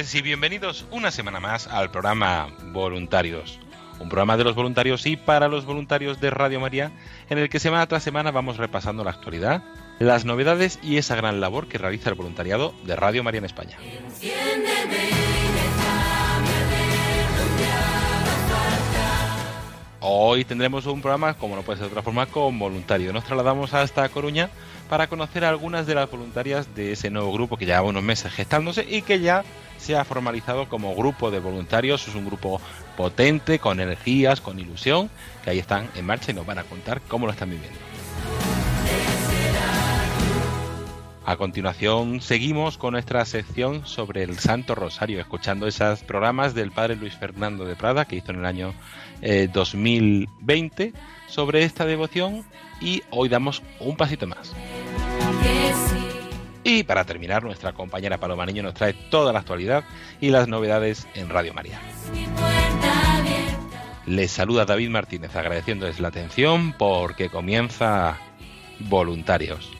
Noches y bienvenidos una semana más al programa Voluntarios. Un programa de los voluntarios y para los voluntarios de Radio María, en el que semana tras semana vamos repasando la actualidad, las novedades y esa gran labor que realiza el voluntariado de Radio María en España. Hoy tendremos un programa, como no puede ser de otra forma, con voluntarios. Nos trasladamos hasta Coruña para conocer a algunas de las voluntarias de ese nuevo grupo que lleva unos meses gestándose y que ya se ha formalizado como grupo de voluntarios. Es un grupo potente, con energías, con ilusión, que ahí están en marcha y nos van a contar cómo lo están viviendo. A continuación seguimos con nuestra sección sobre el Santo Rosario, escuchando esos programas del Padre Luis Fernando de Prada que hizo en el año eh, 2020 sobre esta devoción y hoy damos un pasito más. Y para terminar, nuestra compañera Paloma Niño nos trae toda la actualidad y las novedades en Radio María. Les saluda David Martínez agradeciéndoles la atención porque comienza Voluntarios.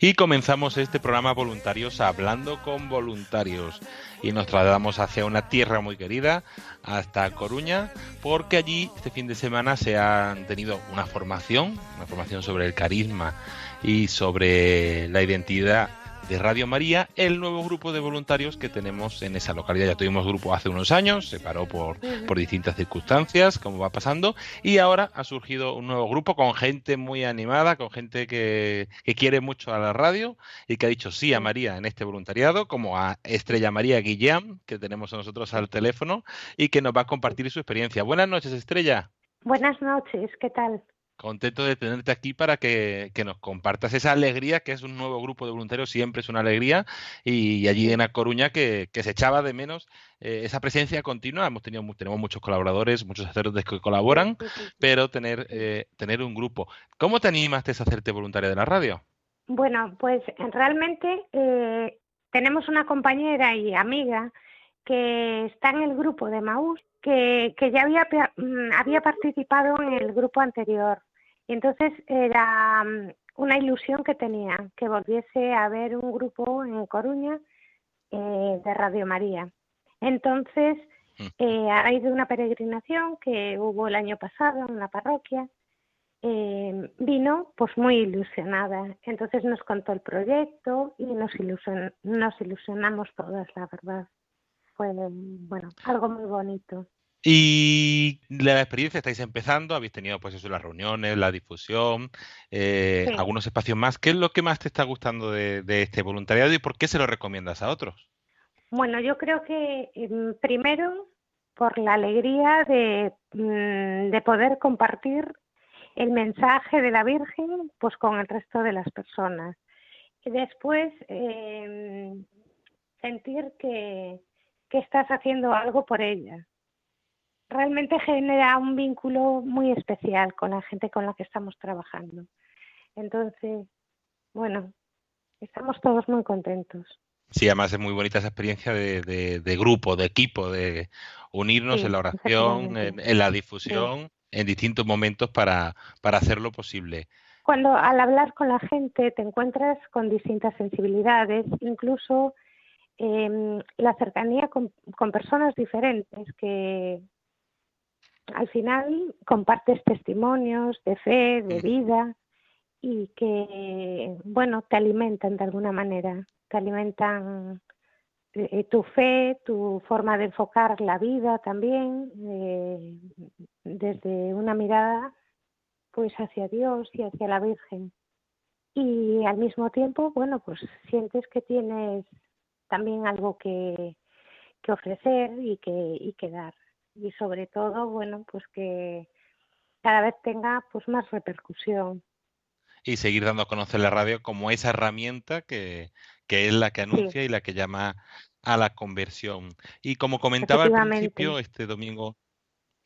Y comenzamos este programa voluntarios hablando con voluntarios. Y nos trasladamos hacia una tierra muy querida, hasta Coruña, porque allí este fin de semana se han tenido una formación, una formación sobre el carisma y sobre la identidad de Radio María, el nuevo grupo de voluntarios que tenemos en esa localidad. Ya tuvimos grupo hace unos años, se paró por, por distintas circunstancias, como va pasando, y ahora ha surgido un nuevo grupo con gente muy animada, con gente que, que quiere mucho a la radio y que ha dicho sí a María en este voluntariado, como a Estrella María Guillán, que tenemos a nosotros al teléfono, y que nos va a compartir su experiencia. Buenas noches, Estrella. Buenas noches, ¿qué tal? Contento de tenerte aquí para que, que, nos compartas esa alegría, que es un nuevo grupo de voluntarios, siempre es una alegría, y, allí en A Coruña que, que se echaba de menos eh, esa presencia continua. Hemos tenido tenemos muchos colaboradores, muchos sacerdotes que colaboran, pero tener, eh, tener un grupo. ¿Cómo te animaste a hacerte voluntaria de la radio? Bueno, pues realmente eh, tenemos una compañera y amiga que está en el grupo de Maús, que, que ya había, mm, había participado en el grupo anterior. Y entonces era mm, una ilusión que tenía, que volviese a haber un grupo en Coruña eh, de Radio María. Entonces, eh, a raíz de una peregrinación que hubo el año pasado en la parroquia, eh, vino pues muy ilusionada. Entonces nos contó el proyecto y nos, ilusion nos ilusionamos todas, la verdad. Fue, bueno, algo muy bonito. Y la experiencia estáis empezando, habéis tenido pues eso, las reuniones, la difusión, eh, Sí. algunos espacios más. ¿Qué es lo que más te está gustando de, de este voluntariado y por qué se lo recomiendas a otros? Bueno, yo creo que em, primero por la alegría de, mm, de poder compartir el mensaje de la Virgen pues con el resto de las personas. Y después em, sentir que, que estás haciendo algo por ella. Realmente genera un vínculo muy especial con la gente con la que estamos trabajando. Entonces, bueno, estamos todos muy contentos. Sí, además es muy bonita esa experiencia de, de, de grupo, de equipo, de unirnos Sí, en la oración, en, la difusión, en distintos momentos para, para hacerlo posible. Cuando al hablar con la gente te encuentras con distintas sensibilidades, incluso em, la cercanía con, con personas diferentes que al final compartes testimonios de fe, de vida y que, bueno, te alimentan de alguna manera, te alimentan eh, tu fe, tu forma de enfocar la vida también, eh, desde una mirada pues hacia Dios y hacia la Virgen. Y al mismo tiempo, bueno, pues sientes que tienes también algo que, que ofrecer y que, y que dar. Y sobre todo, bueno, pues que cada vez tenga pues más repercusión. Y seguir dando a conocer la radio como esa herramienta que, que es la que anuncia y la que llama a la conversión. Y como comentaba al principio, este domingo,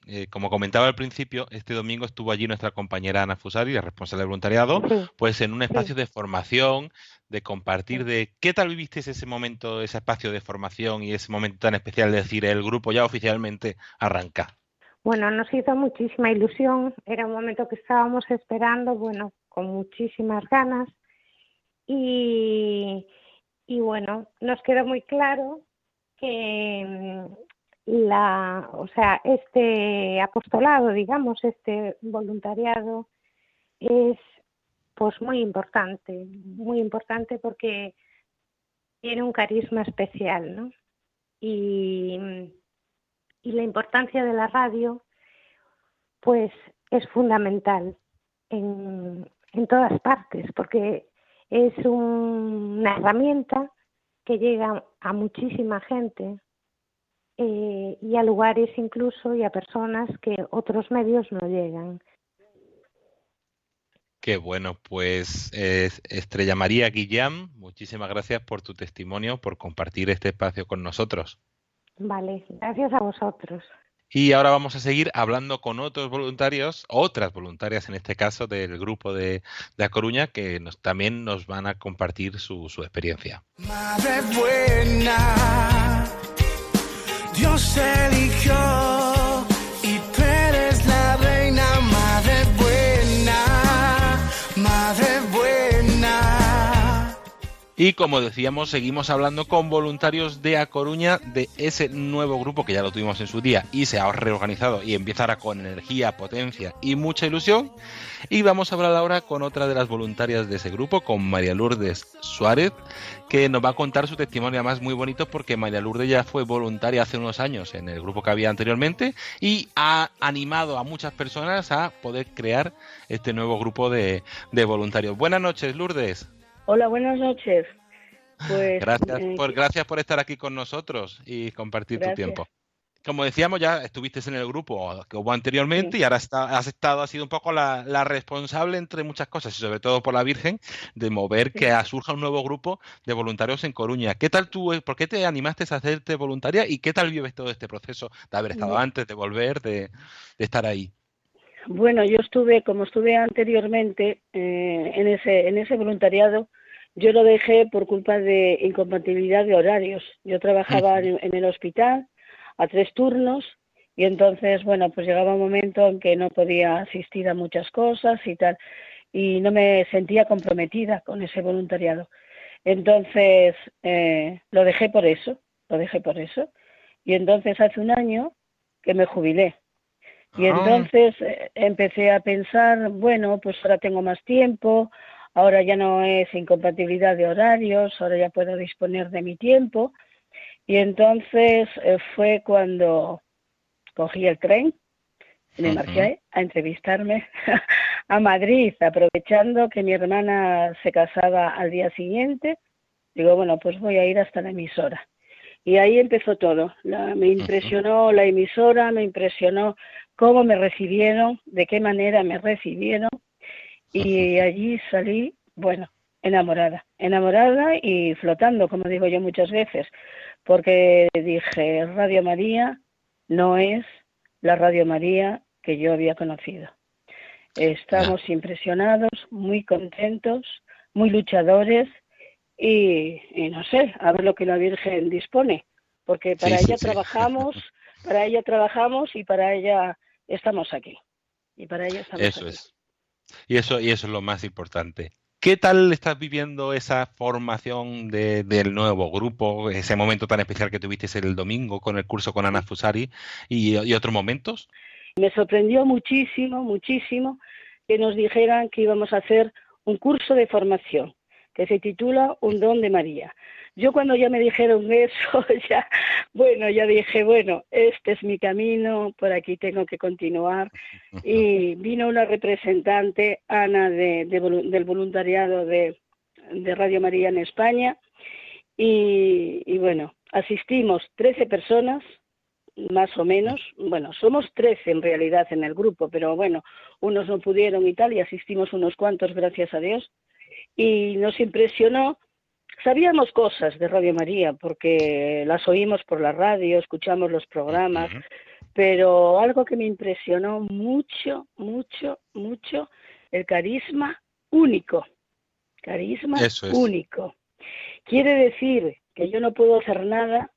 eh, como comentaba al principio, este domingo estuvo allí nuestra compañera Ana Fusari, la responsable de voluntariado, pues en un espacio de formación, de compartir de qué tal viviste ese momento, ese espacio de formación y ese momento tan especial de decir el grupo ya oficialmente arranca. Bueno, nos hizo muchísima ilusión, era un momento que estábamos esperando, bueno, con muchísimas ganas y, y bueno, nos quedó muy claro que la, o sea, este apostolado, digamos, este voluntariado es pues muy importante, muy importante porque tiene un carisma especial, ¿no? Y, y la importancia de la radio, pues es fundamental en, en todas partes, porque es un- una herramienta que llega a muchísima gente eh, y a lugares incluso y a personas que otros medios no llegan. Qué bueno, pues eh, Estrella María Guillán, muchísimas gracias por tu testimonio, por compartir este espacio con nosotros. Vale, gracias a vosotros. Y ahora vamos a seguir hablando con otros voluntarios, otras voluntarias en este caso del grupo de, de A Coruña, que nos, también nos van a compartir su, su experiencia. Madre buena, Dios eligió Y como decíamos, seguimos hablando con voluntarios de A Coruña, de ese nuevo grupo que ya lo tuvimos en su día y se ha reorganizado y empieza ahora con energía, potencia y mucha ilusión. Y vamos a hablar ahora con otra de las voluntarias de ese grupo, con María Lourdes Suárez, que nos va a contar su testimonio además muy bonito porque María Lourdes ya fue voluntaria hace unos años en el grupo que había anteriormente y ha animado a muchas personas a poder crear este nuevo grupo de, de voluntarios. Buenas noches, Lourdes. Hola, buenas noches. Pues Gracias eh, por, gracias por estar aquí con nosotros y compartir tu tiempo. Como decíamos, ya estuviste en el grupo que hubo anteriormente Sí. y ahora está- has estado, has sido un poco la, la responsable entre muchas cosas y sobre todo por la Virgen de mover Sí. que surja un nuevo grupo de voluntarios en Coruña. ¿Qué tal tú, eh, por qué te animaste a hacerte voluntaria y qué tal vives todo este proceso de haber estado antes, de volver, de, de estar ahí? bueno, yo estuve, como estuve anteriormente eh, en ese en ese voluntariado, yo lo dejé por culpa de incompatibilidad de horarios. Yo trabajaba en, en el hospital a tres turnos y entonces, bueno, pues llegaba un momento en que no podía asistir a muchas cosas y tal y no me sentía comprometida con ese voluntariado. Entonces, eh, lo dejé por eso, lo dejé por eso. Y entonces hace un año que me jubilé. Y Ah. entonces eh, empecé a pensar, bueno, pues ahora tengo más tiempo, ahora ya no es incompatibilidad de horarios, ahora ya puedo disponer de mi tiempo. Y entonces eh, fue cuando cogí el tren me marché a entrevistarme a Madrid, aprovechando que mi hermana se casaba al día siguiente. Digo, bueno, pues voy a ir hasta la emisora. Y ahí empezó todo. La- me impresionó la emisora, me impresionó cómo me recibieron, de qué manera me recibieron. Y allí salí, bueno, enamorada, enamorada y flotando, como digo yo muchas veces, porque dije, Radio María no es la Radio María que yo había conocido. Estamos impresionados, muy contentos, muy luchadores y, y no sé, a ver lo que la Virgen dispone, porque para Sí, ella sí. trabajamos, para ella trabajamos y para ella estamos aquí. Y para ella estamos Eso aquí. es. Y eso, y eso es lo más importante. ¿Qué tal estás viviendo esa formación de- del nuevo grupo, ese momento tan especial que tuviste el domingo con el curso con Ana Fusari y, y otros momentos? Me sorprendió muchísimo, muchísimo que nos dijeran que íbamos a hacer un curso de formación que se titula Un don de María. Yo cuando ya me dijeron eso, ya, bueno, ya dije, bueno, este es mi camino, por aquí tengo que continuar. Y vino una representante, Ana, de, del voluntariado de, de Radio María en España, y, y bueno, asistimos 13 personas, más o menos, bueno, somos 13 en realidad en el grupo, pero bueno, unos no pudieron y tal, y asistimos unos cuantos, gracias a Dios, y nos impresionó. Sabíamos cosas de Radio María porque las oímos por la radio, escuchamos los programas, pero algo que me impresionó mucho, mucho, mucho, el carisma único. Carisma Eso es. único. Quiere decir que yo no puedo hacer nada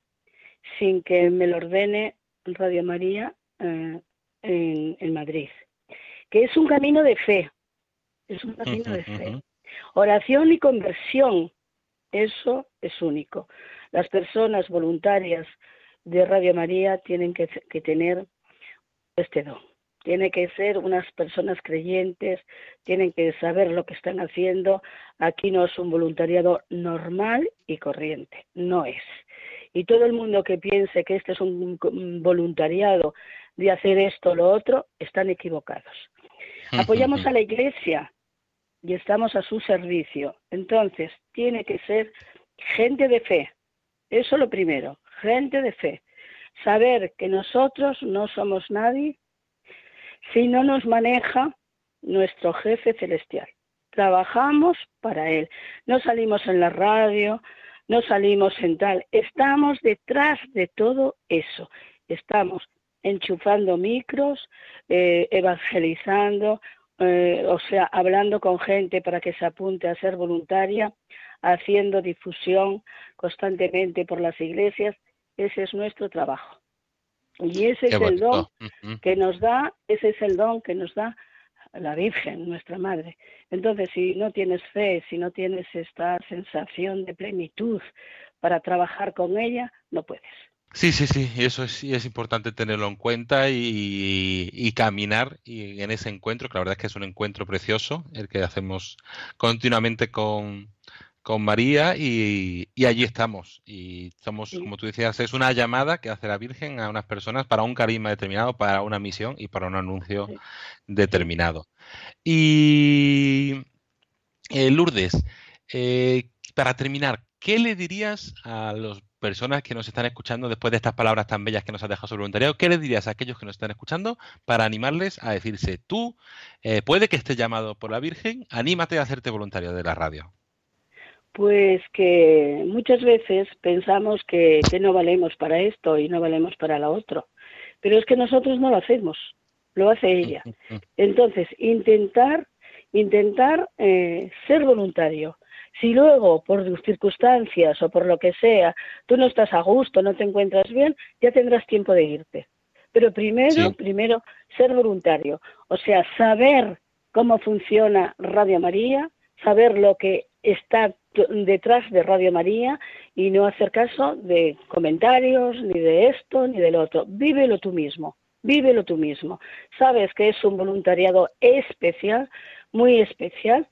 sin que me lo ordene Radio María eh, en, en Madrid. Que es un camino de fe. Es un camino de fe. Oración y conversión, eso es único. Las personas voluntarias de Radio María tienen que, que tener este don. Tienen que ser unas personas creyentes, tienen que saber lo que están haciendo. Aquí no es un voluntariado normal y corriente, no es. Y todo el mundo que piense que este es un un voluntariado de hacer esto o lo otro, están equivocados. Apoyamos a la Iglesia y estamos a su servicio. Entonces, tiene que ser gente de fe. Eso lo primero, gente de fe. Saber que nosotros no somos nadie si no nos maneja nuestro jefe celestial. Trabajamos para Él. No salimos en la radio, no salimos en tal. Estamos detrás de todo eso. Estamos enchufando micros, eh, evangelizando, eh, o sea, hablando con gente para que se apunte a ser voluntaria, haciendo difusión constantemente por las iglesias. Ese es nuestro trabajo. Y ese Qué es el don que nos da, ese es el don que nos da la Virgen, nuestra Madre. Entonces, si no tienes fe, si no tienes esta sensación de plenitud para trabajar con ella, no puedes. Sí, sí, sí, eso es, es importante tenerlo en cuenta y, y caminar y en ese encuentro, que la verdad es que es un encuentro precioso, el que hacemos continuamente con, con María y, y allí estamos. Y somos, Sí. como tú decías, es una llamada que hace la Virgen a unas personas para un carisma determinado, para una misión y para un anuncio Sí. determinado. Y eh, Lourdes, eh, para terminar, ¿qué le dirías a las personas que nos están escuchando después de estas palabras tan bellas que nos has dejado sobre voluntariado? ¿Qué le dirías a aquellos que nos están escuchando para animarles a decirse, tú, eh, puede que estés llamado por la Virgen, anímate a hacerte voluntario de la radio? Pues que muchas veces pensamos que, que no valemos para esto y no valemos para lo otro, pero es que nosotros no lo hacemos, lo hace ella. Entonces, intentar, intentar eh, ser voluntario. Si luego, por circunstancias o por lo que sea, tú no estás a gusto, no te encuentras bien, ya tendrás tiempo de irte. Pero primero, Sí. primero, ser voluntario. O sea, saber cómo funciona Radio María, saber lo que está detrás de Radio María y no hacer caso de comentarios, ni de esto, ni del otro. Vívelo tú mismo, vívelo tú mismo. Sabes que es un voluntariado especial, muy especial,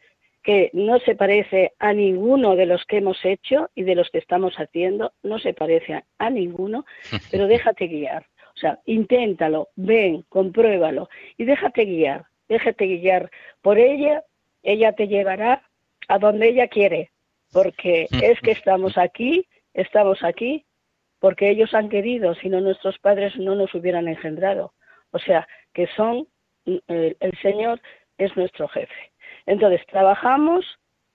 que no se parece a ninguno de los que hemos hecho y de los que estamos haciendo, no se parece a, a ninguno, pero déjate guiar. O sea, inténtalo, ven, compruébalo y déjate guiar, déjate guiar por ella, ella te llevará a donde ella quiere, porque es que estamos aquí, estamos aquí porque ellos han querido, si no nuestros padres no nos hubieran engendrado. O sea, que son, el, el Señor es nuestro jefe. Entonces, trabajamos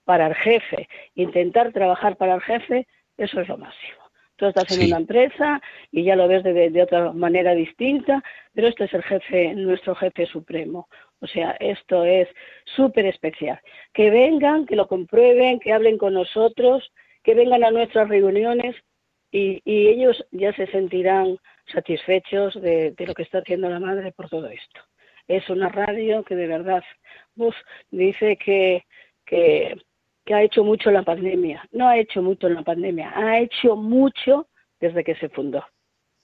para el jefe. Intentar trabajar para el jefe, eso es lo máximo. Tú estás en una empresa y ya lo ves de, de otra manera distinta, pero este es el jefe, nuestro jefe supremo. O sea, esto es súper especial. Que vengan, que lo comprueben, que hablen con nosotros, que vengan a nuestras reuniones y, y ellos ya se sentirán satisfechos de, de lo que está haciendo la madre por todo esto. Es una radio que de verdad dice que, que, que ha hecho mucho en la pandemia. No ha hecho mucho en la pandemia, ha hecho mucho desde que se fundó.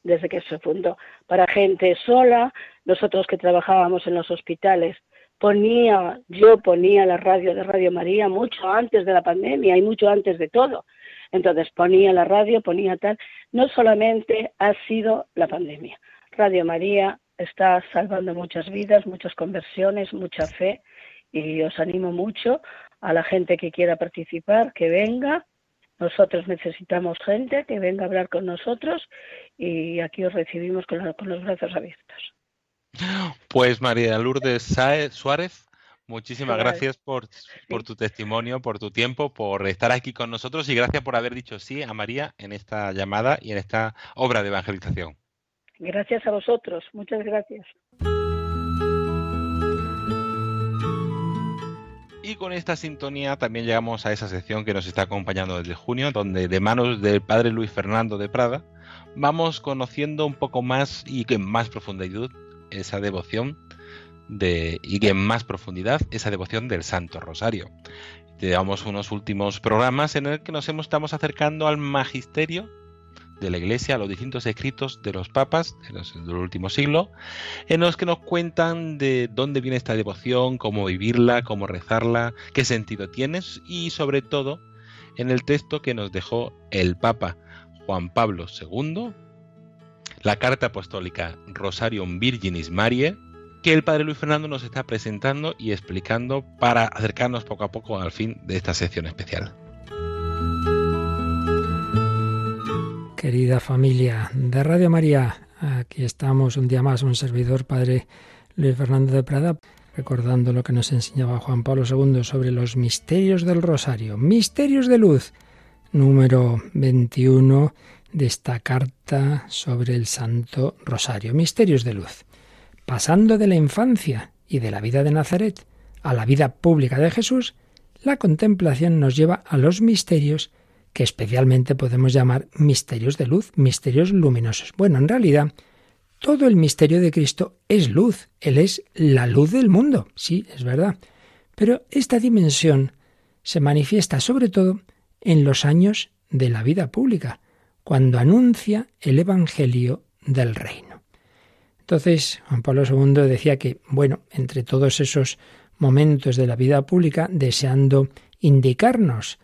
Desde que se fundó. Para gente sola, nosotros que trabajábamos en los hospitales, ponía, yo ponía la radio de Radio María mucho antes de la pandemia y mucho antes de todo. Entonces ponía la radio, ponía tal. No solamente ha sido la pandemia. Radio María está salvando muchas vidas, muchas conversiones, mucha fe y os animo mucho a la gente que quiera participar, que venga. Nosotros necesitamos gente que venga a hablar con nosotros y aquí os recibimos con, los brazos abiertos. Pues María Lourdes Suárez, muchísimas Suárez. gracias por, por tu testimonio, por tu tiempo, por estar aquí con nosotros y gracias por haber dicho sí a María en esta llamada y en esta obra de evangelización. Gracias a vosotros, muchas gracias. Y con esta sintonía también llegamos a esa sección que nos está acompañando desde junio, donde de manos del padre Luis Fernando de Prada vamos conociendo un poco más y en más profundidad esa devoción de, y en más profundidad esa devoción del Santo Rosario. Llevamos unos últimos programas en el que nos hemos- estamos acercando al magisterio de la Iglesia, los distintos escritos de los papas los- del último siglo, en los que nos cuentan de dónde viene esta devoción, cómo vivirla, cómo rezarla, qué sentido tiene y sobre todo en el texto que nos dejó el Papa Juan Pablo II, la carta apostólica Rosarium Virginis Mariae, que el Padre Luis Fernando nos está presentando y explicando para acercarnos poco a poco al fin de esta sección especial. Querida familia de Radio María, aquí estamos un día más, un servidor, Padre Luis Fernando de Prada, recordando lo que nos enseñaba Juan Pablo II sobre los misterios del Rosario. Misterios de luz, número 21 de esta carta sobre el Santo Rosario. Misterios de luz. Pasando de la infancia y de la vida de Nazaret a la vida pública de Jesús, la contemplación nos lleva a los misterios que especialmente podemos llamar misterios de luz, misterios luminosos. Bueno, en realidad, todo el misterio de Cristo es luz. Él es la luz del mundo. Sí, es verdad. Pero esta dimensión se manifiesta sobre todo en los años de la vida pública, cuando anuncia el Evangelio del Reino. Entonces, Juan Pablo II decía que, bueno, entre todos esos momentos de la vida pública, deseando indicarnos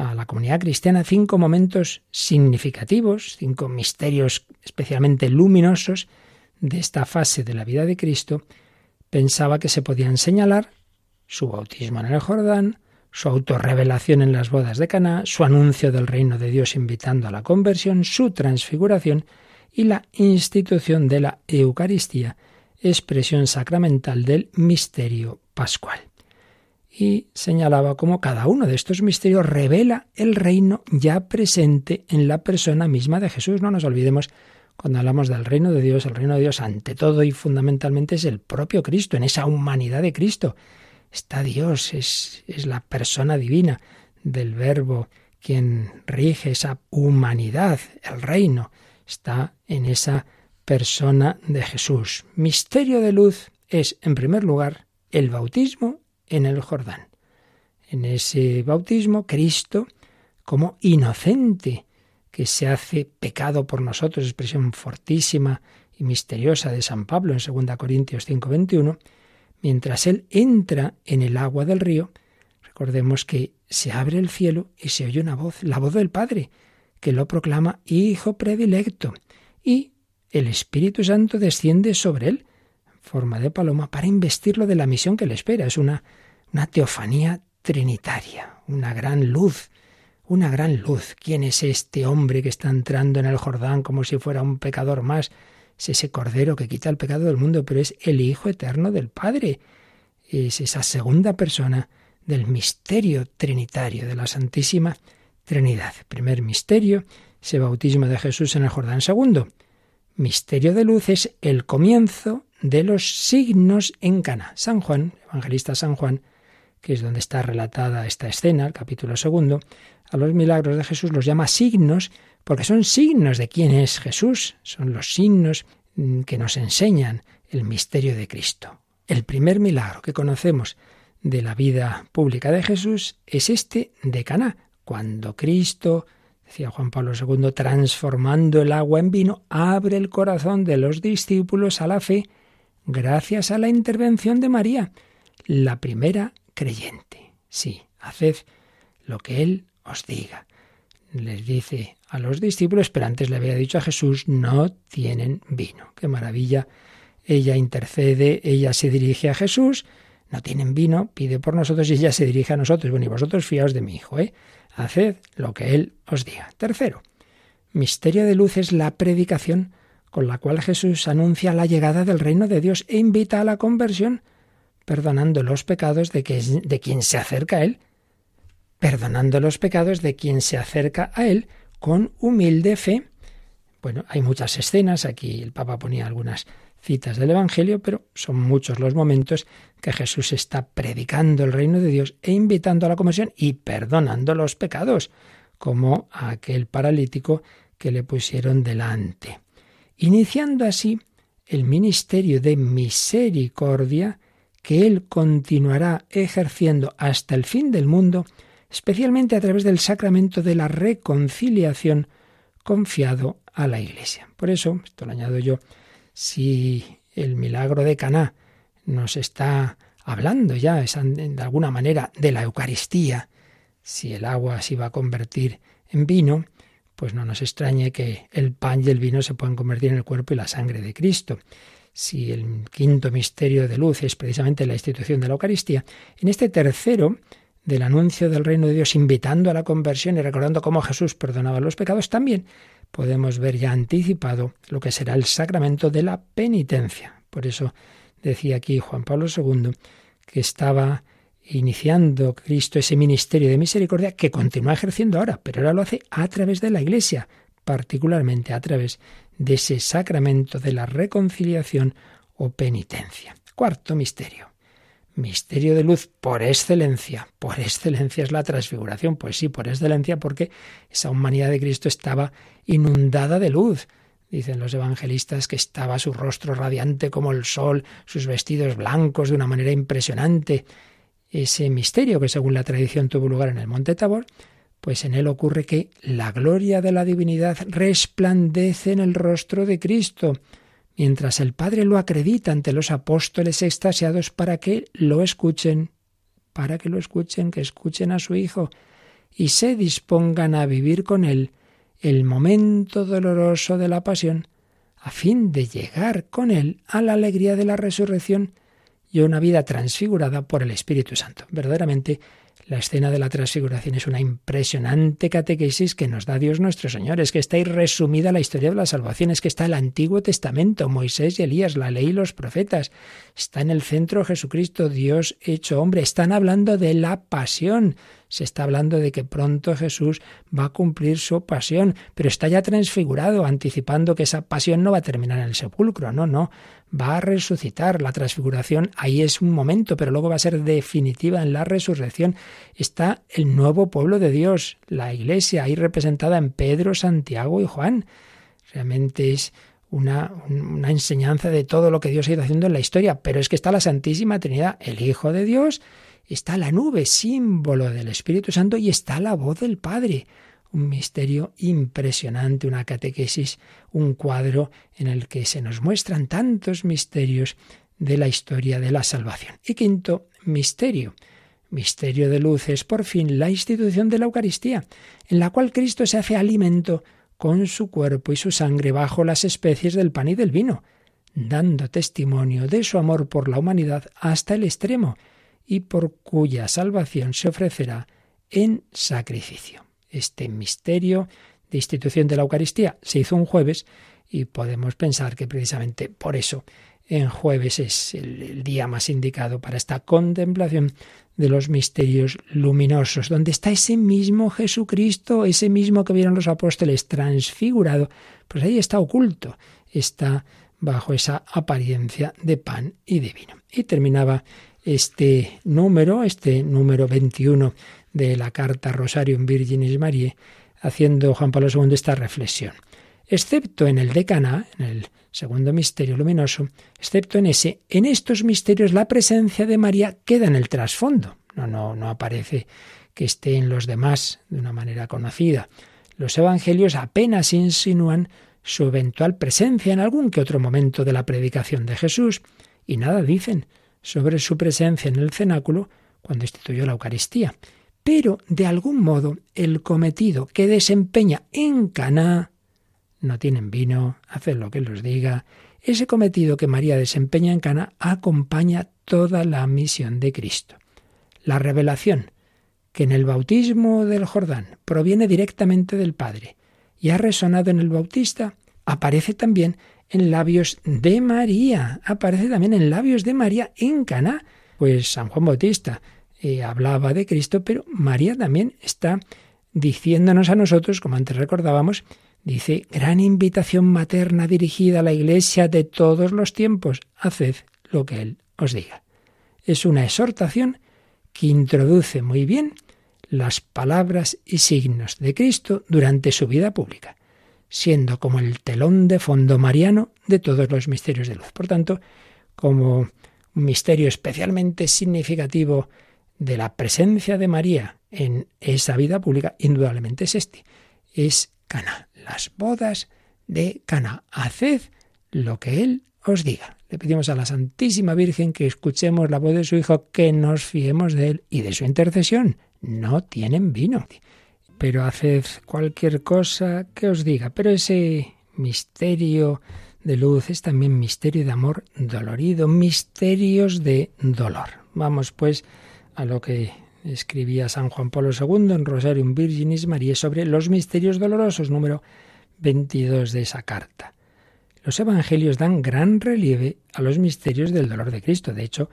a la comunidad cristiana cinco momentos significativos, cinco misterios especialmente luminosos de esta fase de la vida de Cristo, pensaba que se podían señalar su bautismo en el Jordán, su autorrevelación en las bodas de Caná, su anuncio del reino de Dios invitando a la conversión, su transfiguración y la institución de la Eucaristía, expresión sacramental del misterio pascual. Y señalaba cómo cada uno de estos misterios revela el reino ya presente en la persona misma de Jesús. No nos olvidemos cuando hablamos del reino de Dios, el reino de Dios ante todo y fundamentalmente es el propio Cristo, en esa humanidad de Cristo. Está Dios, es, es la persona divina del Verbo quien rige esa humanidad, el reino, está en esa persona de Jesús. Misterio de luz es, en primer lugar, el bautismo en el Jordán. En ese bautismo, Cristo, como inocente, que se hace pecado por nosotros, expresión fortísima y misteriosa de San Pablo en 2 Corintios 5:21, mientras él entra en el agua del río, recordemos que se abre el cielo y se oye una voz, la voz del Padre, que lo proclama Hijo predilecto, y el Espíritu Santo desciende sobre él forma de paloma para investirlo de la misión que le espera. Es una, una teofanía trinitaria, una gran luz, una gran luz. ¿Quién es este hombre que está entrando en el Jordán como si fuera un pecador más? Es ese Cordero que quita el pecado del mundo, pero es el Hijo eterno del Padre. Es esa segunda persona del misterio trinitario, de la Santísima Trinidad. Primer misterio, ese bautismo de Jesús en el Jordán. Segundo, misterio de luz es el comienzo de los signos en Cana. San Juan, evangelista San Juan, que es donde está relatada esta escena, el capítulo segundo, a los milagros de Jesús los llama signos porque son signos de quién es Jesús, son los signos mm, que nos enseñan el misterio de Cristo. El primer milagro que conocemos de la vida pública de Jesús es este de Caná, cuando Cristo, decía Juan Pablo II, transformando el agua en vino, abre el corazón de los discípulos a la fe gracias a la intervención de María, la primera creyente. Sí, haced lo que Él os diga. Les dice a los discípulos, pero antes le había dicho a Jesús, no tienen vino. Qué maravilla. Ella intercede, ella se dirige a Jesús, no tienen vino, pide por nosotros y ella se dirige a nosotros. Bueno, y vosotros fiaos de mi Hijo, ¿eh? Haced lo que Él os diga. Tercero, misterio de luz es la predicación con la cual Jesús anuncia la llegada del reino de Dios e invita a la conversión, perdonando los pecados de, quien se acerca a Él, perdonando los pecados de quien se acerca a Él con humilde fe. Bueno, hay muchas escenas, aquí el Papa ponía algunas citas del Evangelio, pero son muchos los momentos que Jesús está predicando el reino de Dios e invitando a la conversión y perdonando los pecados, como a aquel paralítico que le pusieron delante iniciando así el ministerio de misericordia que Él continuará ejerciendo hasta el fin del mundo, especialmente a través del sacramento de la reconciliación confiado a la Iglesia. Por eso, esto lo añado yo, si el milagro de Caná nos está hablando ya de alguna manera de la Eucaristía, si el agua se va a convertir en vino, pues no nos extrañe que el pan y el vino se puedan convertir en el cuerpo y la sangre de Cristo. Si el quinto misterio de luz es precisamente la institución de la Eucaristía, en este tercero del anuncio del reino de Dios, invitando a la conversión y recordando cómo Jesús perdonaba los pecados, también podemos ver ya anticipado lo que será el sacramento de la penitencia. Por eso decía aquí Juan Pablo II que estaba iniciando Cristo ese ministerio de misericordia que continúa ejerciendo ahora, pero ahora lo hace a través de la Iglesia, particularmente a través de ese sacramento de la reconciliación o penitencia. Cuarto misterio. Misterio de luz por excelencia. Por excelencia es la transfiguración. Pues sí, por excelencia porque esa humanidad de Cristo estaba inundada de luz. Dicen los evangelistas que estaba su rostro radiante como el sol, sus vestidos blancos de una manera impresionante ese misterio que según la tradición tuvo lugar en el monte Tabor, pues en él ocurre que la gloria de la divinidad resplandece en el rostro de Cristo, mientras el Padre lo acredita ante los apóstoles extasiados para que lo escuchen, para que lo escuchen, que escuchen a su Hijo y se dispongan a vivir con él el momento doloroso de la pasión, a fin de llegar con él a la alegría de la resurrección y una vida transfigurada por el Espíritu Santo. Verdaderamente, la escena de la transfiguración es una impresionante catequesis que nos da Dios nuestro Señor. Es que está ahí resumida la historia de la salvación. Es que está el Antiguo Testamento, Moisés y Elías, la ley y los profetas. Está en el centro Jesucristo, Dios hecho hombre. Están hablando de la pasión. Se está hablando de que pronto Jesús va a cumplir su pasión, pero está ya transfigurado, anticipando que esa pasión no va a terminar en el sepulcro. No, no va a resucitar. La transfiguración ahí es un momento, pero luego va a ser definitiva en la resurrección. Está el nuevo pueblo de Dios, la iglesia, ahí representada en Pedro, Santiago y Juan. Realmente es una, una, enseñanza de todo lo que Dios ha ido haciendo en la historia, pero es que está la Santísima Trinidad, el Hijo de Dios, está la nube, símbolo del Espíritu Santo, y está la voz del Padre. Un misterio impresionante, una catequesis, un cuadro en el que se nos muestran tantos misterios de la historia de la salvación. Y quinto misterio, misterio de luz, es por fin la institución de la Eucaristía, en la cual Cristo se hace alimento con su cuerpo y su sangre bajo las especies del pan y del vino, dando testimonio de su amor por la humanidad hasta el extremo, y por cuya salvación se ofrecerá en sacrificio. Este misterio de institución de la Eucaristía se hizo un jueves y podemos pensar que precisamente por eso en jueves es el, día más indicado para esta contemplación de los misterios luminosos, donde está ese mismo Jesucristo, ese mismo que vieron los apóstoles transfigurado, pues ahí está oculto, está bajo esa apariencia de pan y de vino. Y terminaba este número, este número 21 de la carta Rosarium Virginis Mariae, haciendo Juan Pablo II esta reflexión. Excepto en el de Caná, en el segundo misterio luminoso, excepto en ese, en estos misterios la presencia de María queda en el trasfondo. No, no, no aparece que esté en los demás de una manera conocida. Los evangelios apenas insinúan su eventual presencia en algún que otro momento de la predicación de Jesús y nada dicen sobre su presencia en el cenáculo cuando instituyó la Eucaristía. Pero de algún modo el cometido que desempeña en Caná no tienen vino, hacen lo que los diga. Ese cometido que María desempeña en Cana acompaña toda la misión de Cristo. La revelación que en el bautismo del Jordán proviene directamente del Padre y ha resonado en el Bautista, aparece también en labios de María, aparece también en labios de María en Cana. Pues San Juan Bautista eh, hablaba de Cristo, pero María también está diciéndonos a nosotros, como antes recordábamos, Dice, gran invitación materna dirigida a la Iglesia de todos los tiempos. Haced lo que Él os diga. Es una exhortación que introduce muy bien las palabras y signos de Cristo durante su vida pública, siendo como el telón de fondo mariano de todos los misterios de luz. Por tanto, como un misterio especialmente significativo de la presencia de María en esa vida pública, indudablemente es este. Es Cana, las bodas de Cana. Haced lo que Él os diga. Le pedimos a la Santísima Virgen que escuchemos la voz de su Hijo, que nos fiemos de Él y de su intercesión. No tienen vino. Pero haced cualquier cosa que os diga. Pero ese misterio de luz es también misterio de amor dolorido, misterios de dolor. Vamos pues a lo que escribía San Juan Pablo II en Rosarium Virginis María sobre los misterios dolorosos, número 22 de esa carta. Los evangelios dan gran relieve a los misterios del dolor de Cristo. De hecho,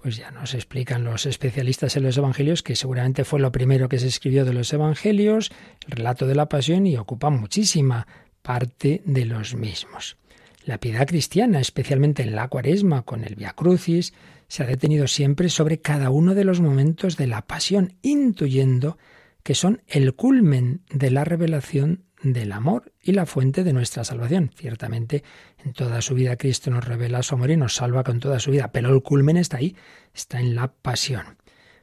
pues ya nos explican los especialistas en los evangelios que seguramente fue lo primero que se escribió de los evangelios, el relato de la pasión y ocupa muchísima parte de los mismos. La piedad cristiana, especialmente en la cuaresma con el Via Crucis, se ha detenido siempre sobre cada uno de los momentos de la pasión, intuyendo que son el culmen de la revelación del amor y la fuente de nuestra salvación. Ciertamente, en toda su vida Cristo nos revela su amor y nos salva con toda su vida, pero el culmen está ahí, está en la pasión.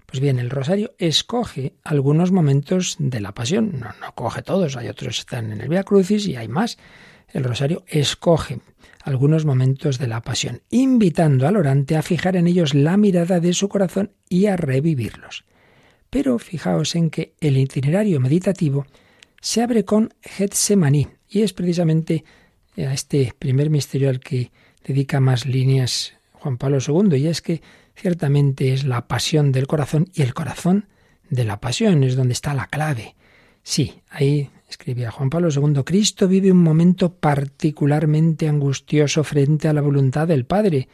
Pues bien, el rosario escoge algunos momentos de la pasión, no, no coge todos, hay otros que están en el Via Crucis y hay más. El rosario escoge algunos momentos de la pasión, invitando al orante a fijar en ellos la mirada de su corazón y a revivirlos. Pero fijaos en que el itinerario meditativo se abre con Getsemaní y es precisamente a este primer misterio al que dedica más líneas Juan Pablo II y es que ciertamente es la pasión del corazón y el corazón de la pasión es donde está la clave. Sí, ahí escribía Juan Pablo II, Cristo vive un momento particularmente angustioso frente a la voluntad del Padre,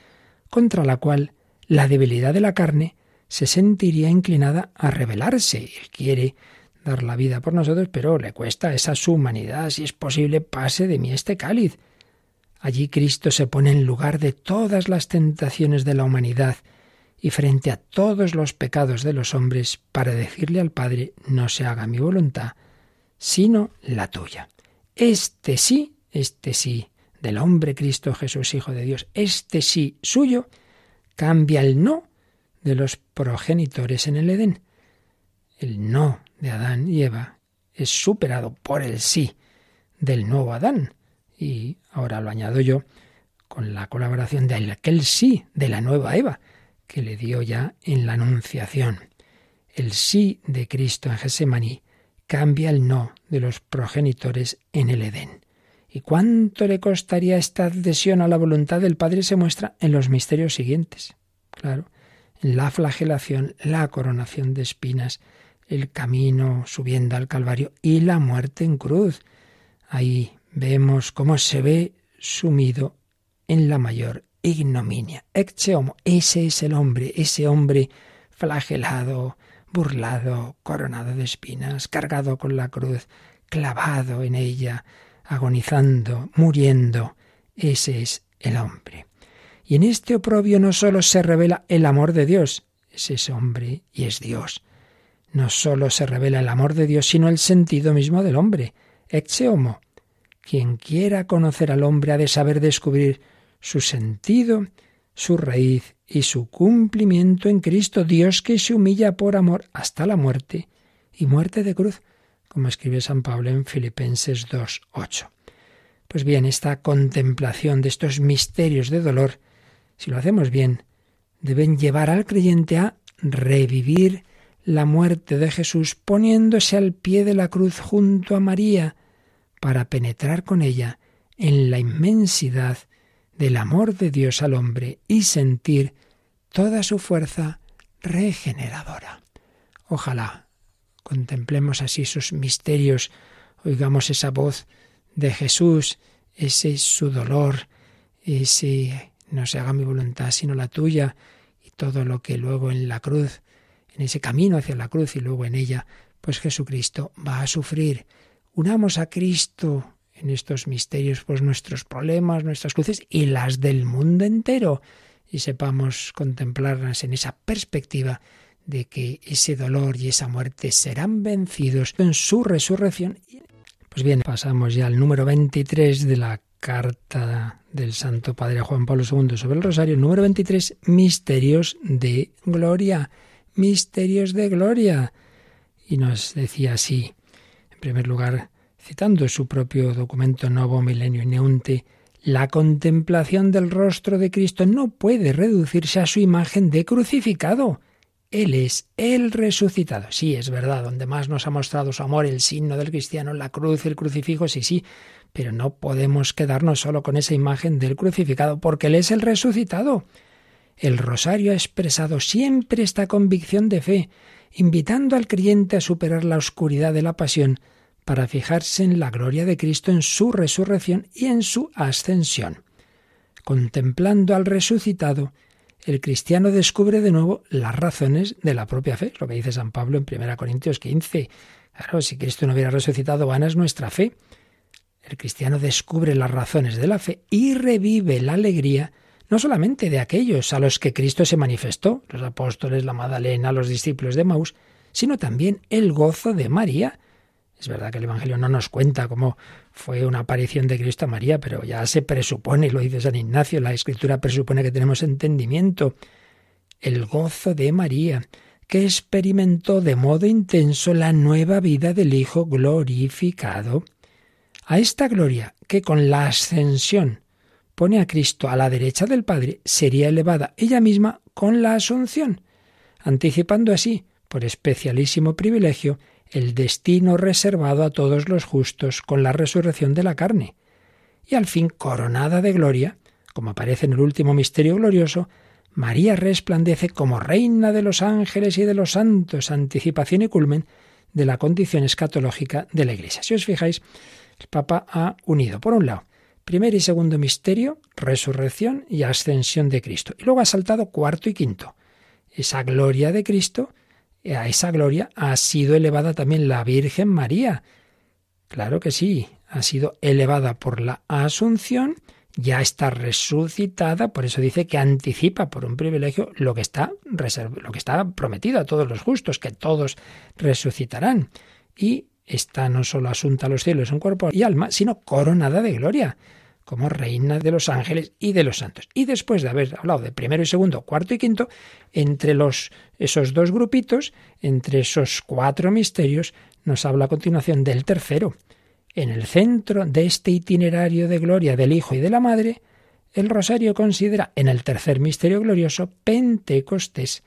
contra la cual la debilidad de la carne se sentiría inclinada a rebelarse. Él quiere dar la vida por nosotros, pero le cuesta esa su humanidad. Si es posible, pase de mí este cáliz. Allí Cristo se pone en lugar de todas las tentaciones de la humanidad y frente a todos los pecados de los hombres para decirle al Padre, no se haga mi voluntad, sino la tuya. Este sí, este sí del hombre Cristo Jesús, Hijo de Dios, este sí suyo, cambia el no de los progenitores en el Edén. El no de Adán y Eva es superado por el sí del nuevo Adán. Y ahora lo añado yo con la colaboración de aquel sí de la nueva Eva que le dio ya en la Anunciación. El sí de Cristo en Gesemaní cambia el no de los progenitores en el Edén. ¿Y cuánto le costaría esta adhesión a la voluntad del Padre? Se muestra en los misterios siguientes. Claro, en la flagelación, la coronación de espinas, el camino subiendo al Calvario y la muerte en cruz. Ahí vemos cómo se ve sumido en la mayor ignominia. Ecce homo, ese es el hombre, ese hombre flagelado, burlado, coronado de espinas, cargado con la cruz, clavado en ella, agonizando, muriendo. Ese es el hombre. Y en este oprobio no sólo se revela el amor de Dios, es ese hombre y es Dios. No sólo se revela el amor de Dios, sino el sentido mismo del hombre. Ecce homo. Quien quiera conocer al hombre ha de saber descubrir su sentido, su raíz y su cumplimiento en Cristo, Dios que se humilla por amor hasta la muerte y muerte de cruz, como escribe San Pablo en Filipenses 2.8. Pues bien, esta contemplación de estos misterios de dolor, si lo hacemos bien, deben llevar al creyente a revivir la muerte de Jesús poniéndose al pie de la cruz junto a María para penetrar con ella en la inmensidad del amor de Dios al hombre y sentir toda su fuerza regeneradora. Ojalá contemplemos así sus misterios, oigamos esa voz de Jesús, ese su dolor, ese no se haga mi voluntad sino la tuya, y todo lo que luego en la cruz, en ese camino hacia la cruz y luego en ella, pues Jesucristo va a sufrir. Unamos a Cristo en estos misterios, pues nuestros problemas, nuestras cruces y las del mundo entero, y sepamos contemplarlas en esa perspectiva de que ese dolor y esa muerte serán vencidos en su resurrección. Pues bien, pasamos ya al número 23 de la carta del Santo Padre Juan Pablo II sobre el Rosario, número 23, Misterios de Gloria, Misterios de Gloria. Y nos decía así, en primer lugar, citando su propio documento Novo Milenio Neunte, la contemplación del rostro de Cristo no puede reducirse a su imagen de crucificado. Él es el resucitado. Sí, es verdad, donde más nos ha mostrado su amor, el signo del cristiano, la cruz, el crucifijo, sí, sí, pero no podemos quedarnos solo con esa imagen del crucificado, porque Él es el resucitado. El rosario ha expresado siempre esta convicción de fe, invitando al creyente a superar la oscuridad de la pasión para fijarse en la gloria de Cristo en su resurrección y en su ascensión. Contemplando al resucitado, el cristiano descubre de nuevo las razones de la propia fe, lo que dice San Pablo en 1 Corintios 15. Claro, si Cristo no hubiera resucitado, vana es nuestra fe. El cristiano descubre las razones de la fe y revive la alegría no solamente de aquellos a los que Cristo se manifestó, los apóstoles, la Magdalena, los discípulos de Maús, sino también el gozo de María, es verdad que el Evangelio no nos cuenta cómo fue una aparición de Cristo a María, pero ya se presupone, lo dice San Ignacio, la Escritura presupone que tenemos entendimiento. El gozo de María, que experimentó de modo intenso la nueva vida del Hijo glorificado. A esta gloria, que con la ascensión pone a Cristo a la derecha del Padre, sería elevada ella misma con la asunción, anticipando así, por especialísimo privilegio, el destino reservado a todos los justos con la resurrección de la carne. Y al fin, coronada de gloria, como aparece en el último misterio glorioso, María resplandece como reina de los ángeles y de los santos, anticipación y culmen de la condición escatológica de la Iglesia. Si os fijáis, el Papa ha unido, por un lado, primer y segundo misterio, resurrección y ascensión de Cristo. Y luego ha saltado cuarto y quinto. Esa gloria de Cristo a esa gloria ha sido elevada también la Virgen María. Claro que sí, ha sido elevada por la Asunción, ya está resucitada, por eso dice que anticipa por un privilegio lo que está lo que está prometido a todos los justos, que todos resucitarán. Y está no solo asunta a los cielos en cuerpo y alma, sino coronada de gloria como reina de los ángeles y de los santos. Y después de haber hablado de primero y segundo, cuarto y quinto, entre los, esos dos grupitos, entre esos cuatro misterios, nos habla a continuación del tercero. En el centro de este itinerario de gloria del Hijo y de la Madre, el rosario considera en el tercer misterio glorioso Pentecostés,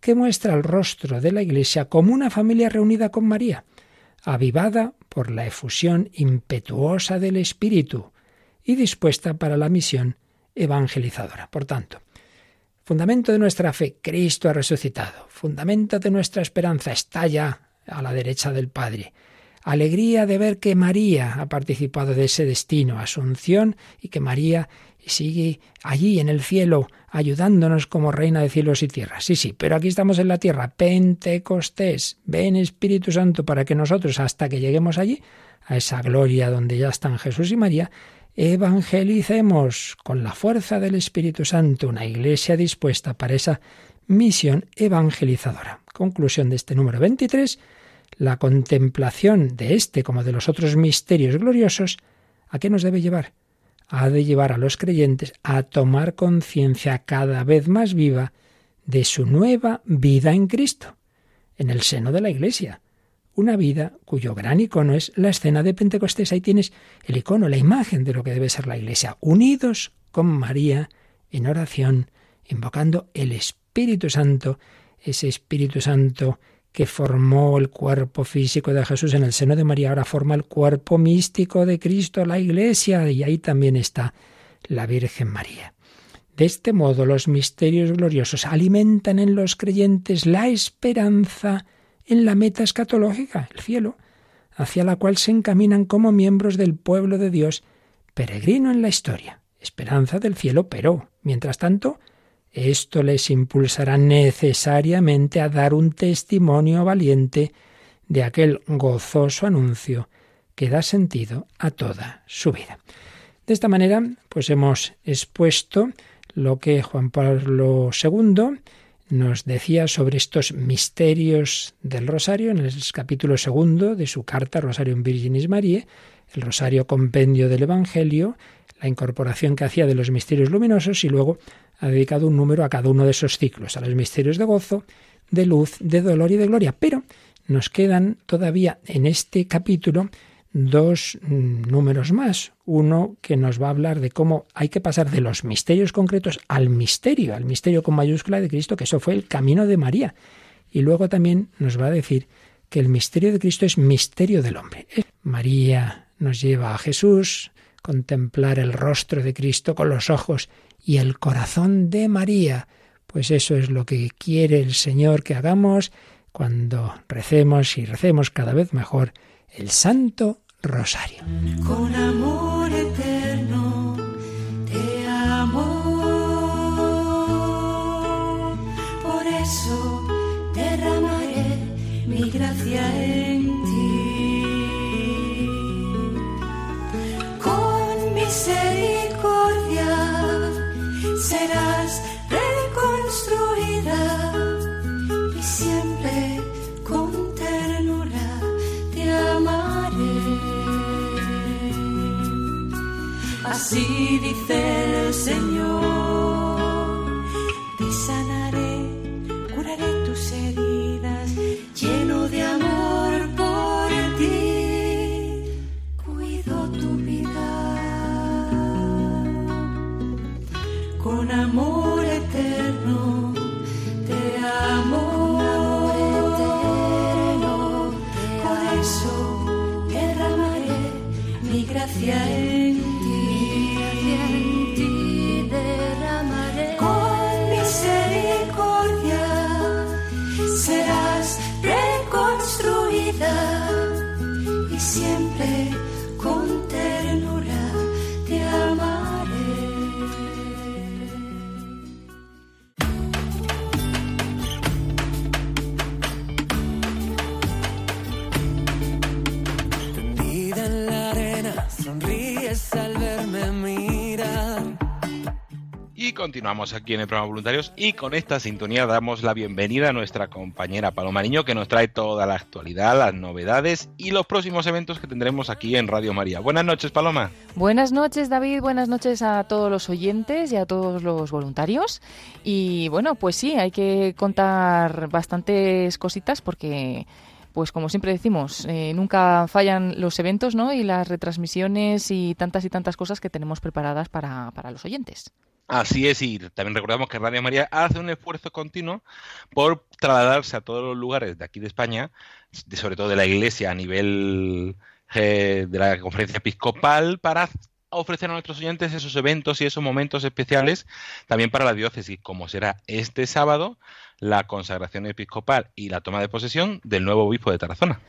que muestra el rostro de la Iglesia como una familia reunida con María, avivada por la efusión impetuosa del Espíritu, y dispuesta para la misión evangelizadora. Por tanto, fundamento de nuestra fe, Cristo ha resucitado. Fundamento de nuestra esperanza está ya a la derecha del Padre. Alegría de ver que María ha participado de ese destino, Asunción, y que María sigue allí en el cielo ayudándonos como reina de cielos y tierras. Sí, sí, pero aquí estamos en la tierra, Pentecostés, ven Espíritu Santo para que nosotros, hasta que lleguemos allí, a esa gloria donde ya están Jesús y María, evangelicemos con la fuerza del Espíritu Santo una iglesia dispuesta para esa misión evangelizadora. Conclusión de este número 23, la contemplación de este como de los otros misterios gloriosos, ¿a qué nos debe llevar? Ha de llevar a los creyentes a tomar conciencia cada vez más viva de su nueva vida en Cristo, en el seno de la Iglesia. Una vida cuyo gran icono es la escena de Pentecostés. Ahí tienes el icono, la imagen de lo que debe ser la Iglesia, unidos con María en oración, invocando el Espíritu Santo, ese Espíritu Santo que formó el cuerpo físico de Jesús en el seno de María, ahora forma el cuerpo místico de Cristo, la Iglesia, y ahí también está la Virgen María. De este modo los misterios gloriosos alimentan en los creyentes la esperanza en la meta escatológica, el cielo, hacia la cual se encaminan como miembros del pueblo de Dios, peregrino en la historia, esperanza del cielo, pero, mientras tanto, esto les impulsará necesariamente a dar un testimonio valiente de aquel gozoso anuncio que da sentido a toda su vida. De esta manera, pues hemos expuesto lo que Juan Pablo II nos decía sobre estos misterios del rosario en el capítulo segundo de su carta Rosario Virginis Mariae, el rosario compendio del Evangelio, la incorporación que hacía de los misterios luminosos y luego ha dedicado un número a cada uno de esos ciclos, a los misterios de gozo, de luz, de dolor y de gloria. Pero nos quedan todavía en este capítulo dos mm, números más. Uno que nos va a hablar de cómo hay que pasar de los misterios concretos al misterio, al misterio con mayúscula de Cristo, que eso fue el camino de María. Y luego también nos va a decir que el misterio de Cristo es misterio del hombre. María nos lleva a Jesús, contemplar el rostro de Cristo con los ojos y el corazón de María. Pues eso es lo que quiere el Señor que hagamos cuando recemos y recemos cada vez mejor el Santo Rosario. Con amor eterno continuamos aquí en el programa Voluntarios y con esta sintonía damos la bienvenida a nuestra compañera Paloma Niño que nos trae toda la actualidad, las novedades y los próximos eventos que tendremos aquí en Radio María. Buenas noches, Paloma. Buenas noches, David. Buenas noches a todos los oyentes y a todos los voluntarios. Y bueno, pues sí, hay que contar bastantes cositas porque, pues como siempre decimos, eh, nunca fallan los eventos ¿no? y las retransmisiones y tantas y tantas cosas que tenemos preparadas para, para los oyentes. Así es, y también recordamos que Radio María hace un esfuerzo continuo por trasladarse a todos los lugares de aquí de España, sobre todo de la Iglesia a nivel de la conferencia episcopal, para ofrecer a nuestros oyentes esos eventos y esos momentos especiales también para la diócesis, como será este sábado la consagración episcopal y la toma de posesión del nuevo obispo de Tarazona.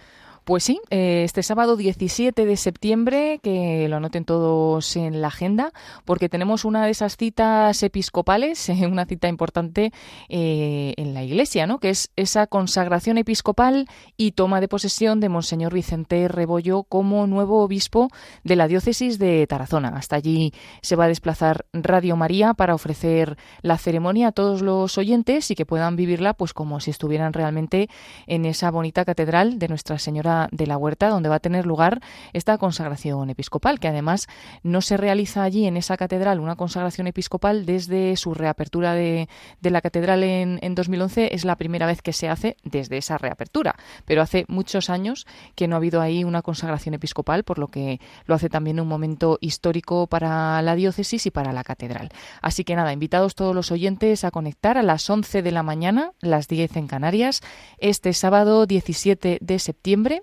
Pues sí, eh, este sábado 17 de septiembre, que lo anoten todos en la agenda, porque tenemos una de esas citas episcopales, una cita importante eh, en la Iglesia, ¿no? que es esa consagración episcopal y toma de posesión de Monseñor Vicente Rebollo como nuevo obispo de la diócesis de Tarazona. Hasta allí se va a desplazar Radio María para ofrecer la ceremonia a todos los oyentes y que puedan vivirla pues como si estuvieran realmente en esa bonita catedral de Nuestra Señora de la Huerta, donde va a tener lugar esta consagración episcopal, que además no se realiza allí en esa catedral una consagración episcopal desde su reapertura de, la catedral en, en 2011. Es la primera vez que se hace desde esa reapertura, pero hace muchos años que no ha habido ahí una consagración episcopal, por lo que lo hace también un momento histórico para la diócesis y para la catedral. Así que nada, invitados todos los oyentes a conectar a las 11 de la mañana, las 10 en Canarias, este sábado 17 de septiembre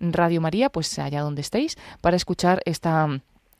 Radio María, pues allá donde estéis, para escuchar esta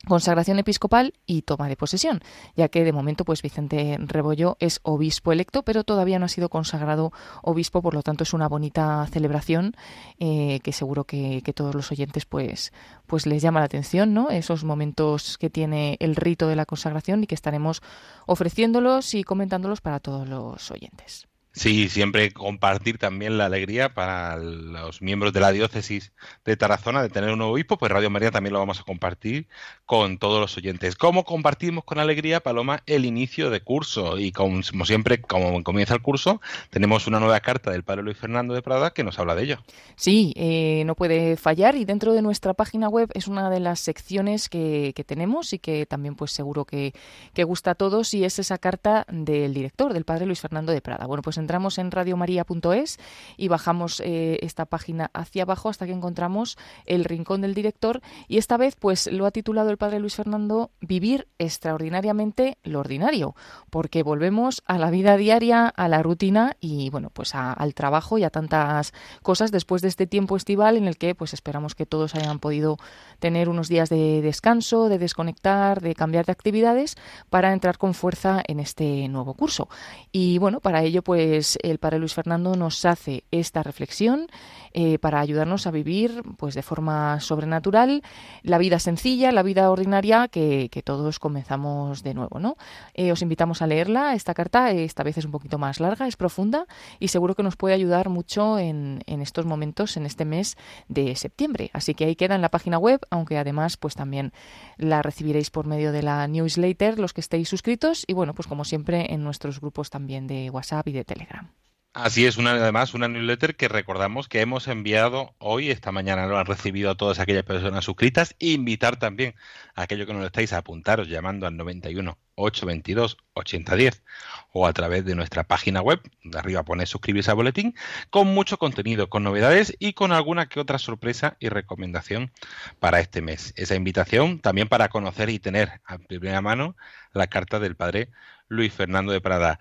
consagración episcopal y toma de posesión, ya que de momento pues Vicente Rebollo es obispo electo, pero todavía no ha sido consagrado obispo, por lo tanto es una bonita celebración eh, que seguro que, que, todos los oyentes pues, pues les llama la atención, ¿no? Esos momentos que tiene el rito de la consagración y que estaremos ofreciéndolos y comentándolos para todos los oyentes. Sí, siempre compartir también la alegría para los miembros de la diócesis de Tarazona de tener un nuevo obispo, pues Radio María también lo vamos a compartir con todos los oyentes. ¿Cómo compartimos con alegría, Paloma, el inicio de curso? Y como, siempre, como comienza el curso, tenemos una nueva carta del padre Luis Fernando de Prada que nos habla de ello. Sí, eh, no puede fallar y dentro de nuestra página web es una de las secciones que, tenemos y que también pues seguro que, que gusta a todos y es esa carta del director, del padre Luis Fernando de Prada. Bueno, pues en entramos en radiomaria.es y bajamos eh, esta página hacia abajo hasta que encontramos el rincón del director y esta vez pues lo ha titulado el padre Luis Fernando Vivir extraordinariamente lo ordinario, porque volvemos a la vida diaria, a la rutina y bueno, pues al trabajo y a tantas cosas después de este tiempo estival en el que pues esperamos que todos hayan podido tener unos días de descanso, de desconectar, de cambiar de actividades para entrar con fuerza en este nuevo curso. Y bueno, para ello pues pues el Padre Luis Fernando nos hace esta reflexión eh, para ayudarnos a vivir pues de forma sobrenatural la vida sencilla, la vida ordinaria que, todos comenzamos de nuevo. ¿no? Eh, os invitamos a leerla, esta carta esta vez es un poquito más larga, es profunda y seguro que nos puede ayudar mucho en, en estos momentos, en este mes de septiembre. Así que ahí queda en la página web, aunque además pues también la recibiréis por medio de la newsletter los que estéis suscritos y bueno, pues como siempre en nuestros grupos también de WhatsApp y de Telegram. Así es, una, además una newsletter que recordamos que hemos enviado hoy, esta mañana lo han recibido a todas aquellas personas suscritas. E invitar también a aquellos que no lo estáis a apuntaros llamando al 91 822 8010 o a través de nuestra página web, de arriba pone suscribirse al boletín, con mucho contenido, con novedades y con alguna que otra sorpresa y recomendación para este mes. Esa invitación también para conocer y tener a primera mano la carta del padre Luis Fernando de Prada.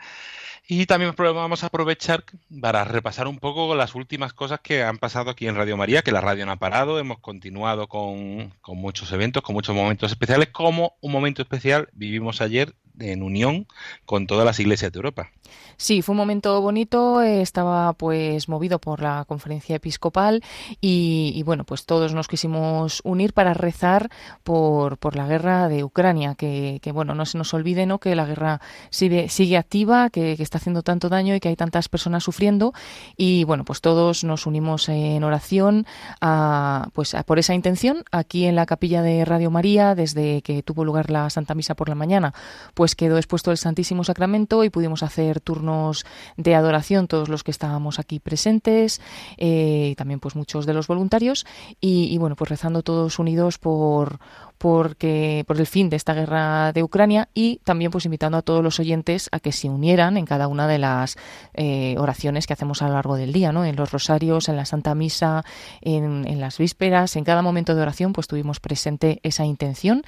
Y también vamos a aprovechar para repasar un poco las últimas cosas que han pasado aquí en Radio María, que la radio no ha parado, hemos continuado con, con muchos eventos, con muchos momentos especiales, como un momento especial vivimos ayer en unión con todas las iglesias de Europa. Sí, fue un momento bonito, eh, estaba pues movido por la conferencia episcopal y, bueno, pues todos nos quisimos unir para rezar por, por la guerra de Ucrania, que, bueno, no se nos olvide ¿no? que la guerra sigue, sigue activa, que, que, está haciendo tanto daño y que hay tantas personas sufriendo y bueno, pues todos nos unimos en oración a, pues por esa intención aquí en la capilla de Radio María desde que tuvo lugar la Santa Misa por la mañana, pues quedó expuesto el Santísimo Sacramento y pudimos hacer turno de adoración todos los que estábamos aquí presentes, eh, y también pues muchos de los voluntarios, y, bueno, pues rezando todos unidos por, porque, por el fin de esta guerra de Ucrania y también pues invitando a todos los oyentes a que se unieran en cada una de las eh, oraciones que hacemos a lo largo del día, ¿no? En los rosarios, en la Santa Misa, en, en, las vísperas, en cada momento de oración pues tuvimos presente esa intención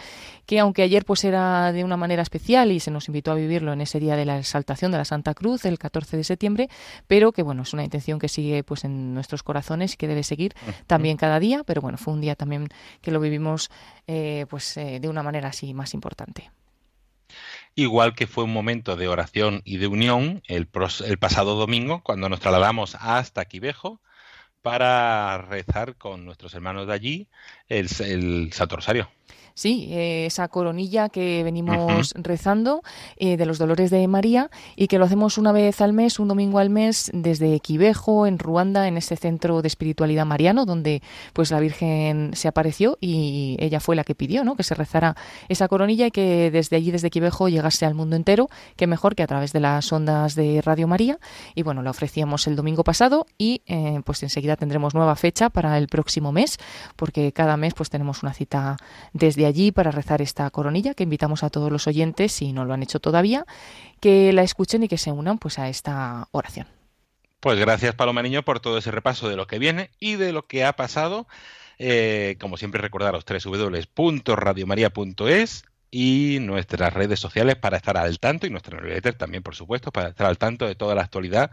que aunque ayer pues era de una manera especial y se nos invitó a vivirlo en ese día de la exaltación de la Santa Cruz, el 14 de septiembre, pero que bueno, es una intención que sigue pues en nuestros corazones y que debe seguir también cada día, pero bueno, fue un día también que lo vivimos eh, pues eh, de una manera así más importante igual que fue un momento de oración y de unión el, el, pasado domingo, cuando nos trasladamos hasta Quivejo para rezar con nuestros hermanos de allí el, el Santo Rosario. Sí, eh, esa coronilla que venimos rezando eh, de los dolores de María y que lo hacemos una vez al mes, un domingo al mes, desde Quivejo, en Ruanda, en ese centro de espiritualidad mariano, donde pues la Virgen se apareció y ella fue la que pidió, ¿no? Que se rezara esa coronilla y que desde allí, desde Quivejo, llegase al mundo entero, que mejor que a través de las ondas de Radio María. Y bueno, la ofrecíamos el domingo pasado y eh, pues enseguida tendremos nueva fecha para el próximo mes, porque cada mes pues tenemos una cita desde allí para rezar esta coronilla que invitamos a todos los oyentes, si no lo han hecho todavía, que la escuchen y que se unan pues a esta oración. Pues gracias Paloma Niño por todo ese repaso de lo que viene y de lo que ha pasado. Eh, como siempre recordaros www.radiomaria.es y nuestras redes sociales para estar al tanto y nuestra newsletter también por supuesto para estar al tanto de toda la actualidad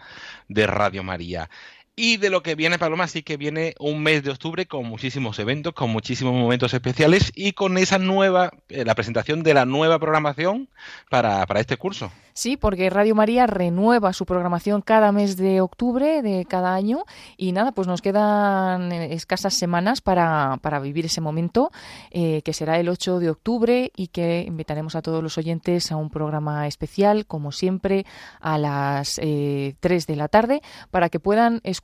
de Radio María. Y de lo que viene, Paloma, sí que viene un mes de octubre con muchísimos eventos, con muchísimos momentos especiales y con esa nueva, eh, la presentación de la nueva programación para, para este curso. Sí, porque Radio María renueva su programación cada mes de octubre de cada año y nada, pues nos quedan eh, escasas semanas para, para vivir ese momento eh, que será el 8 de octubre y que invitaremos a todos los oyentes a un programa especial, como siempre, a las eh, 3 de la tarde para que puedan escuchar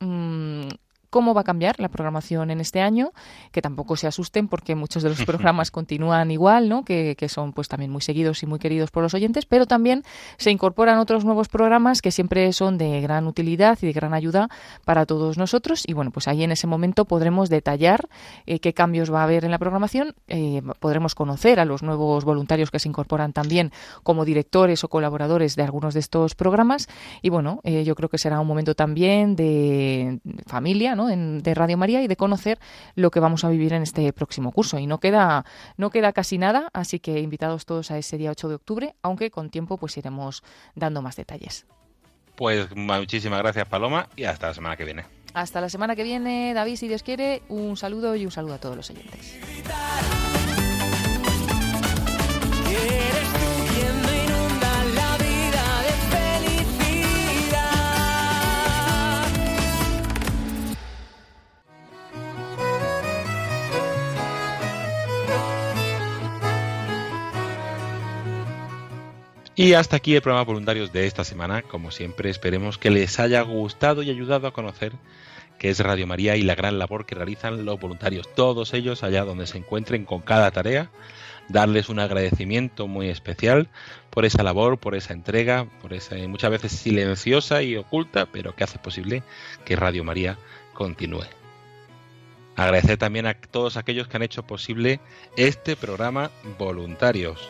mmm, cómo va a cambiar la programación en este año, que tampoco se asusten porque muchos de los programas continúan igual, ¿no? Que, que, son pues también muy seguidos y muy queridos por los oyentes, pero también se incorporan otros nuevos programas que siempre son de gran utilidad y de gran ayuda para todos nosotros y bueno, pues ahí en ese momento podremos detallar eh, qué cambios va a haber en la programación, eh, podremos conocer a los nuevos voluntarios que se incorporan también como directores o colaboradores de algunos de estos programas y bueno, eh, yo creo que será un momento también de familia, ¿no? En, de Radio María y de conocer lo que vamos a vivir en este próximo curso. Y no queda, no queda casi nada, así que invitados todos a ese día 8 de octubre, aunque con tiempo pues iremos dando más detalles. Pues muchísimas gracias Paloma y hasta la semana que viene. Hasta la semana que viene, David, si Dios quiere, un saludo y un saludo a todos los oyentes. Y hasta aquí el programa Voluntarios de esta semana. Como siempre, esperemos que les haya gustado y ayudado a conocer qué es Radio María y la gran labor que realizan los voluntarios, todos ellos allá donde se encuentren con cada tarea. Darles un agradecimiento muy especial por esa labor, por esa entrega, por esa muchas veces silenciosa y oculta, pero que hace posible que Radio María continúe. Agradecer también a todos aquellos que han hecho posible este programa Voluntarios.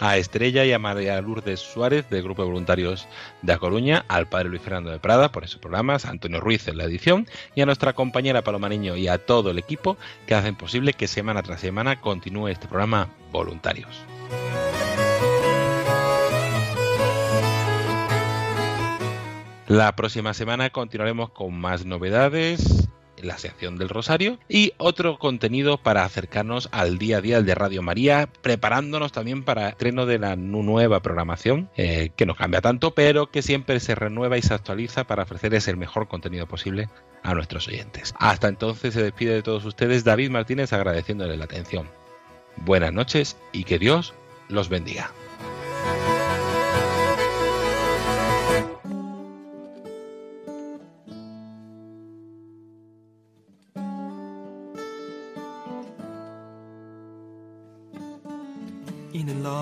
A Estrella y a María Lourdes Suárez del Grupo de Voluntarios de A Coruña, al padre Luis Fernando de Prada por ese programa, a Antonio Ruiz en la edición y a nuestra compañera Paloma Niño y a todo el equipo que hacen posible que semana tras semana continúe este programa Voluntarios. La próxima semana continuaremos con más novedades la sección del Rosario y otro contenido para acercarnos al día a día de Radio María, preparándonos también para el estreno de la nueva programación, eh, que no cambia tanto, pero que siempre se renueva y se actualiza para ofrecerles el mejor contenido posible a nuestros oyentes. Hasta entonces se despide de todos ustedes David Martínez agradeciéndoles la atención. Buenas noches y que Dios los bendiga.